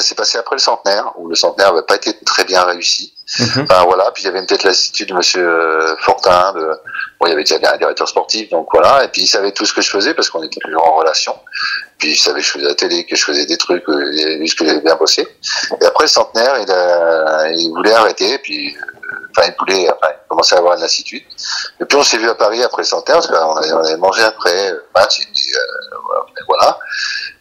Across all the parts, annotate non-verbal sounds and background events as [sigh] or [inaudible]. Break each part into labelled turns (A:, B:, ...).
A: Ça s'est passé après le centenaire, où le centenaire n'avait pas été très bien réussi.
B: Mhm.
A: Enfin, voilà, puis il y avait peut-être lassitude de monsieur euh, Fortin, de... bon, il y avait déjà un directeur sportif, donc voilà, et puis il savait tout ce que je faisais, parce qu'on était toujours en relation. Puis il savait que je faisais la télé, que je faisais des trucs, euh, ce que j'avais bien bossé. Et après le centenaire, il, a... il voulait arrêter, puis euh, enfin il voulait, enfin, commençait à avoir une lassitude. Et puis on s'est vu à Paris après le centenaire, parce qu'on avait, on avait mangé après, match, euh, voilà, voilà.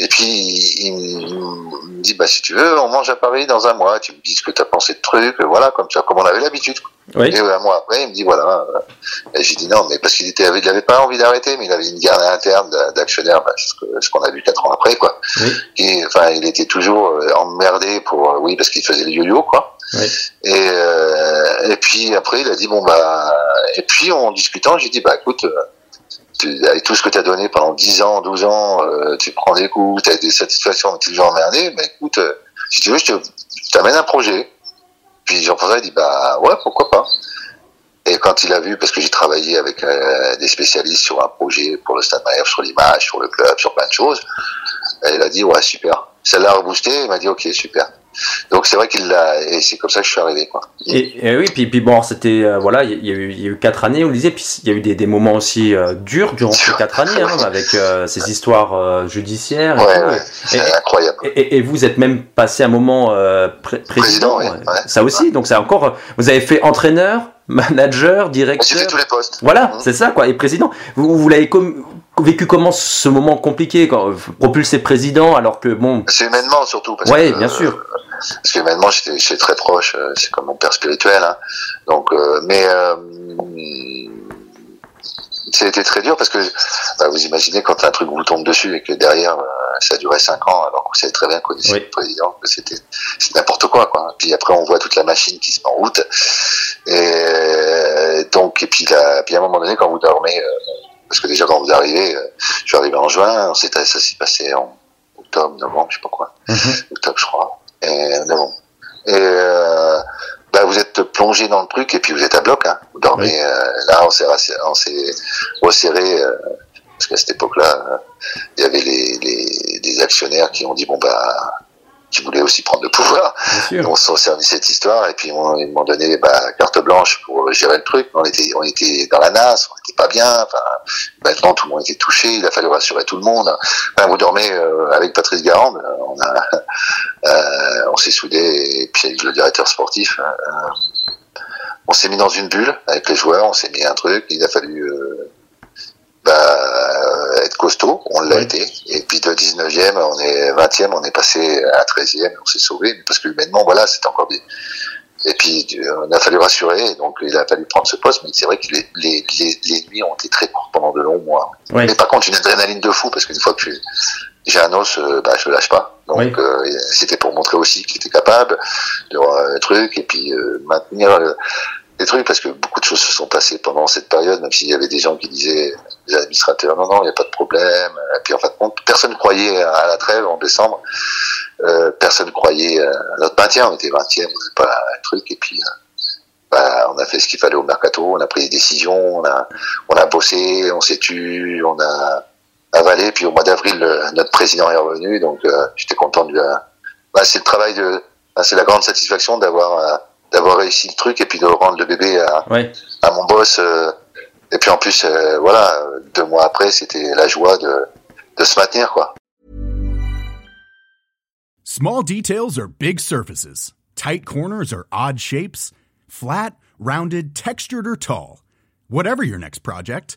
A: Et puis il, me dit, bah si tu veux, on mange à Paris dans un mois, tu me dis ce que tu as pensé de trucs, voilà, comme ça, comme on avait l'habitude.
B: Oui.
A: Et un mois après, il me dit voilà. euh, Et j'ai dit non, mais parce qu'il était, il avait pas envie d'arrêter, mais il avait une garde interne d'a- d'actionnaires, bah, ce qu'on a vu quatre ans après, quoi.
B: Oui.
A: Et, enfin, il était toujours euh, emmerdé pour, euh, oui, parce qu'il faisait le yo-yo, quoi.
B: Oui.
A: Et, euh, et puis après, il a dit bon bah, et puis en discutant, j'ai dit bah écoute. euh, avec tout ce que tu as donné pendant 10 ans, 12 ans, euh, tu prends des coups, tu as des satisfactions, tu es toujours emmerdé, mais écoute, euh, si tu veux, je t'amène un projet. Puis Jean-François il dit bah ouais pourquoi pas. Et quand il a vu, parce que j'ai travaillé avec euh, des spécialistes sur un projet pour le Stade Malherbe, sur l'image, sur le club, sur plein de choses, il a dit ouais super. Ça l'a reboosté, il m'a dit ok super. Donc c'est vrai qu'il l'a, et c'est comme ça que je suis arrivé quoi.
B: Et, et oui, puis, puis bon, c'était euh, voilà, il y, a- il y a eu y a eu quatre années, on le disait, puis il y a eu des, des moments aussi euh, durs durant ces quatre années, hein, [laughs] avec euh, ces histoires judiciaires. Et,
A: Ouais, ouais, c'est incroyable.
B: Et, vous êtes même passé un moment pré- président, ouais. ça aussi. Donc c'est encore, vous avez fait entraîneur, [laughs] manager,
A: J'ai
B: directeur.
A: fait tous les postes.
B: Voilà,
A: Mhm.
B: c'est ça quoi. Et président, vous, vous l'avez com- vécu comment ce moment compliqué quand propulsé président alors que bon,
A: C'est humainement surtout. Parce
B: ouais,
A: que,
B: bien sûr.
A: Parce que humainement, j'étais j'étais très proche. euh, C'est comme mon père spirituel. Hein. Donc, euh, mais euh, a été très dur parce que bah, vous imaginez quand un truc vous tombe dessus et que derrière euh, ça a duré cinq ans, alors que vous savez très bien qu'on est
B: Oui.
A: le président, que c'était c'est n'importe quoi, quoi. Puis après, on voit toute la machine qui se met en route. Et donc, et puis, là, puis à un moment donné, quand vous dormez, euh, parce que déjà quand vous arrivez, euh, je suis arrivé en juin, on s'est- ça s'est passé en octobre, novembre, je sais pas quoi
B: Mhm.
A: octobre, je crois. Et. Et euh, bah, vous êtes plongé dans le truc et puis vous êtes à bloc. Hein. Vous dormez.
B: Oui.
A: euh, là, on s'est resserré euh, parce qu'à cette époque-là, il y avait les, actionnaires qui ont dit bon bah qui voulaient aussi prendre le pouvoir. On s'en servi de cette histoire et puis on- ils m'ont donné bah, carte blanche pour gérer le truc. On était, on était dans la nasse, on était pas bien. Enfin, maintenant tout le monde était touché. Il a fallu rassurer tout le monde. Enfin, vous dormez avec Patrice Garande. [laughs] euh, On a, on s'est soudé et puis avec le directeur sportif. euh, on s'est mis dans une bulle avec les joueurs. On s'est mis un truc. Il a fallu euh, bah, être costaud. On l'a
B: Oui.
A: été. Et puis de 19e, on est 20e, on est passé à 13e. On s'est sauvé parce que humainement, voilà, c'était encore des. Et puis, on a fallu rassurer, donc il a fallu prendre ce poste, mais c'est vrai que les, les, les, les nuits ont été très courtes pendant de longs mois. Mais par contre, une adrénaline de fou, parce qu'une fois que j'ai un os, euh, bah, je le lâche pas. Donc,
B: Oui.
A: euh, c'était pour montrer aussi qu'il était capable de euh, truc, et puis euh, maintenir euh, des trucs, parce que beaucoup de choses se sont passées pendant cette période, même s'il y avait des gens qui disaient, les administrateurs, non, non, il n'y a pas de problème. Et puis en fin de compte, personne ne croyait à la trêve en décembre. Euh, personne ne croyait à notre maintien. On était 20e, on n'avait pas un truc. Et puis, euh, bah, on a fait ce qu'il fallait au mercato. On a pris des décisions. On a, on a bossé. On s'est tu. On a avalé. Puis au mois d'avril, le- notre président est revenu. Donc, euh, j'étais content de lui. euh, bah, c'est le travail de. bah, c'est la grande satisfaction d'avoir euh, d'avoir réussi le truc et puis de rendre le bébé à,
B: Ouais.
A: à mon boss. euh, et puis en plus, euh, voilà, euh, deux mois après, c'était la joie de, de se maintenir, quoi.
C: Small details are big surfaces. Tight corners are odd shapes. Flat, rounded, textured, or tall. Whatever your next project,